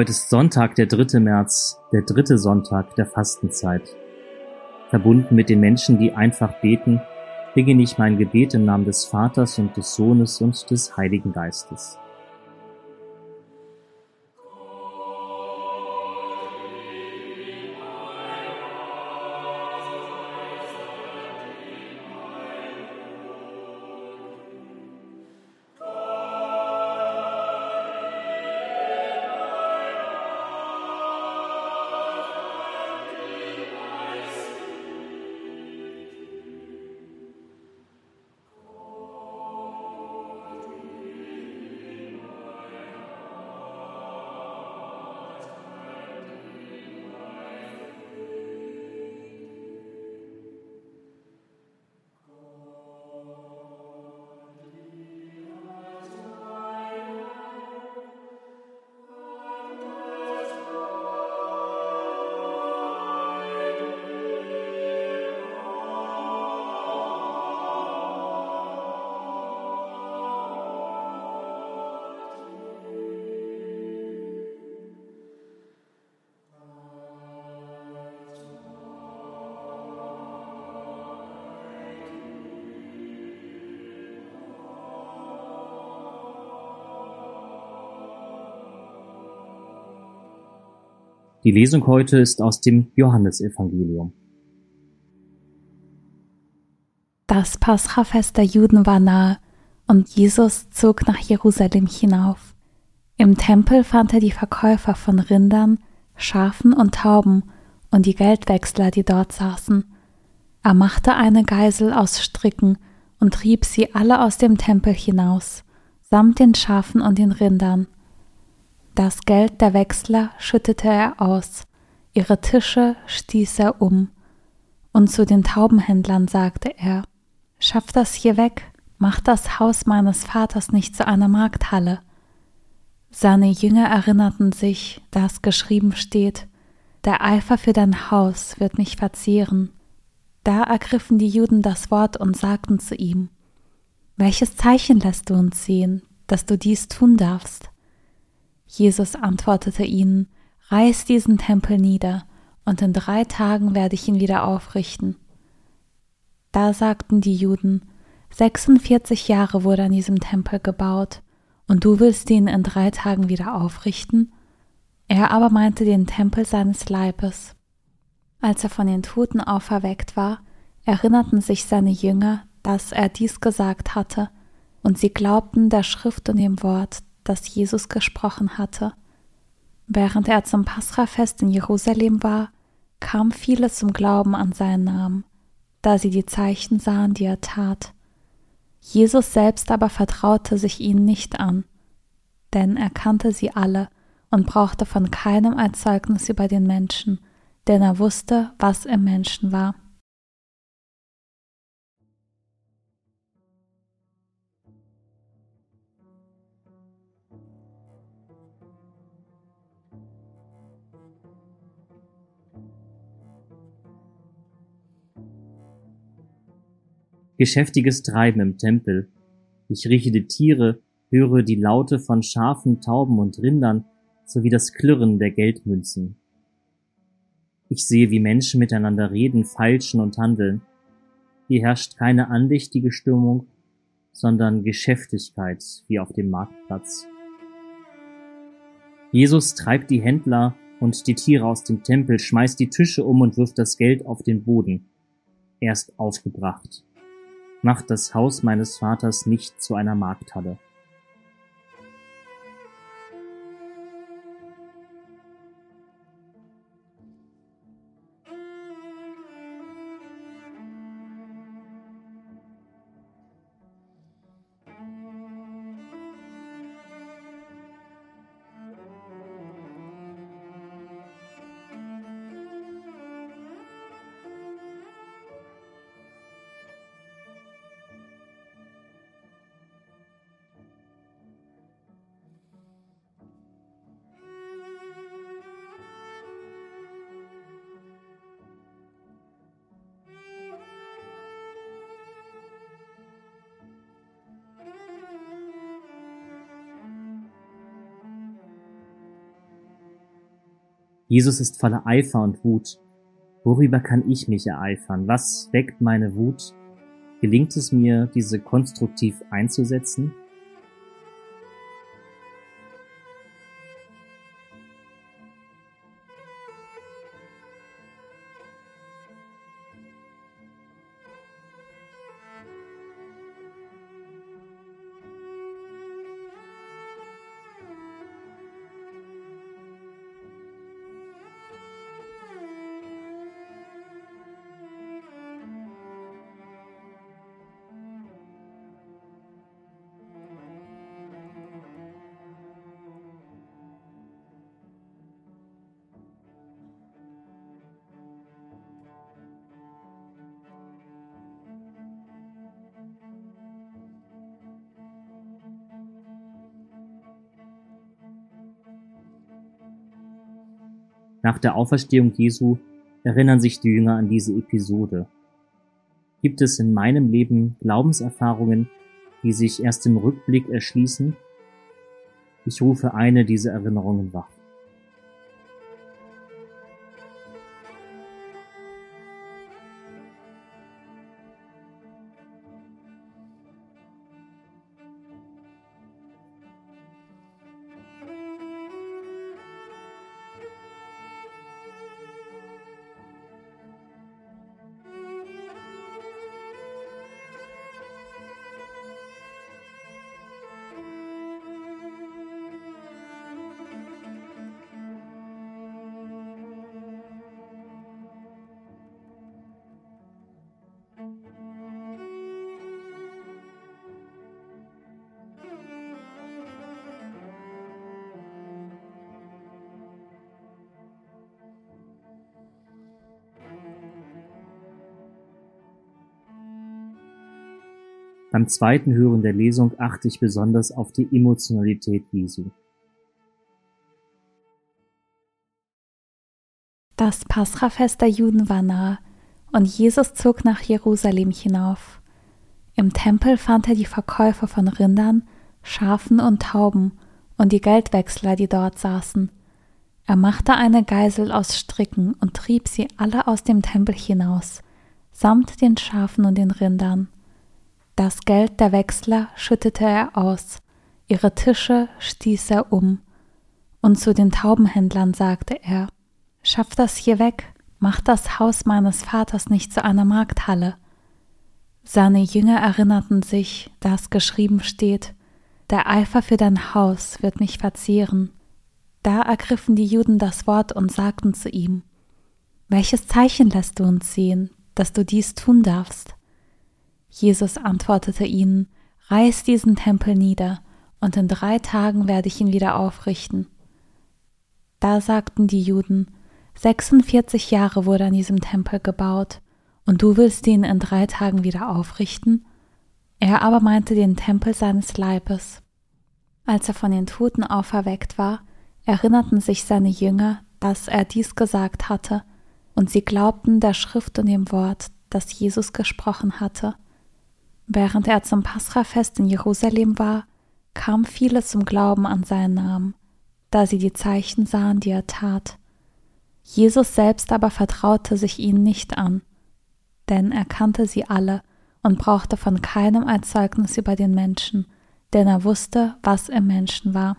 Heute ist Sonntag, der 3. März, der dritte Sonntag der Fastenzeit. Verbunden mit den Menschen, die einfach beten, beginne ich mein Gebet im Namen des Vaters und des Sohnes und des Heiligen Geistes. Die Lesung heute ist aus dem Johannesevangelium. Das Paschafest der Juden war nahe und Jesus zog nach Jerusalem hinauf. Im Tempel fand er die Verkäufer von Rindern, Schafen und Tauben und die Geldwechsler, die dort saßen. Er machte eine Geisel aus Stricken und trieb sie alle aus dem Tempel hinaus, samt den Schafen und den Rindern. Das Geld der Wechsler schüttete er aus, ihre Tische stieß er um, und zu den Taubenhändlern sagte er Schafft das hier weg, macht das Haus meines Vaters nicht zu einer Markthalle. Seine Jünger erinnerten sich, dass geschrieben steht, der Eifer für dein Haus wird mich verzehren. Da ergriffen die Juden das Wort und sagten zu ihm, Welches Zeichen lässt du uns sehen, dass du dies tun darfst? Jesus antwortete ihnen, Reiß diesen Tempel nieder, und in drei Tagen werde ich ihn wieder aufrichten. Da sagten die Juden, 46 Jahre wurde an diesem Tempel gebaut, und du willst ihn in drei Tagen wieder aufrichten? Er aber meinte den Tempel seines Leibes. Als er von den Toten auferweckt war, erinnerten sich seine Jünger, dass er dies gesagt hatte, und sie glaubten der Schrift und dem Wort, das Jesus gesprochen hatte. Während er zum Pasrafest in Jerusalem war, kam viele zum Glauben an seinen Namen, da sie die Zeichen sahen, die er tat. Jesus selbst aber vertraute sich ihnen nicht an, denn er kannte sie alle und brauchte von keinem ein Zeugnis über den Menschen, denn er wusste, was im Menschen war. Geschäftiges Treiben im Tempel. Ich rieche die Tiere, höre die Laute von Schafen, Tauben und Rindern sowie das Klirren der Geldmünzen. Ich sehe, wie Menschen miteinander reden, feilschen und handeln. Hier herrscht keine andächtige Stimmung, sondern Geschäftigkeit wie auf dem Marktplatz. Jesus treibt die Händler und die Tiere aus dem Tempel, schmeißt die Tische um und wirft das Geld auf den Boden. Er ist aufgebracht macht das Haus meines Vaters nicht zu einer Markthalle. Jesus ist voller Eifer und Wut. Worüber kann ich mich ereifern? Was weckt meine Wut? Gelingt es mir, diese konstruktiv einzusetzen? Nach der Auferstehung Jesu erinnern sich die Jünger an diese Episode. Gibt es in meinem Leben Glaubenserfahrungen, die sich erst im Rückblick erschließen? Ich rufe eine dieser Erinnerungen wach. Beim zweiten Hören der Lesung achte ich besonders auf die Emotionalität Jesu. Das Paschafest der Juden war nahe und Jesus zog nach Jerusalem hinauf. Im Tempel fand er die Verkäufer von Rindern, Schafen und Tauben und die Geldwechsler, die dort saßen. Er machte eine Geisel aus Stricken und trieb sie alle aus dem Tempel hinaus, samt den Schafen und den Rindern. Das Geld der Wechsler schüttete er aus, ihre Tische stieß er um. Und zu den Taubenhändlern sagte er, Schaff das hier weg, mach das Haus meines Vaters nicht zu einer Markthalle. Seine Jünger erinnerten sich, dass geschrieben steht, der Eifer für dein Haus wird mich verzehren. Da ergriffen die Juden das Wort und sagten zu ihm, Welches Zeichen lässt du uns sehen, dass du dies tun darfst? Jesus antwortete ihnen, Reiß diesen Tempel nieder, und in drei Tagen werde ich ihn wieder aufrichten. Da sagten die Juden, 46 Jahre wurde an diesem Tempel gebaut, und du willst ihn in drei Tagen wieder aufrichten? Er aber meinte den Tempel seines Leibes. Als er von den Toten auferweckt war, erinnerten sich seine Jünger, dass er dies gesagt hatte, und sie glaubten der Schrift und dem Wort, das Jesus gesprochen hatte. Während er zum Pascha-Fest in Jerusalem war, kam viele zum Glauben an seinen Namen, da sie die Zeichen sahen, die er tat. Jesus selbst aber vertraute sich ihnen nicht an, denn er kannte sie alle und brauchte von keinem ein Zeugnis über den Menschen, denn er wusste, was im Menschen war.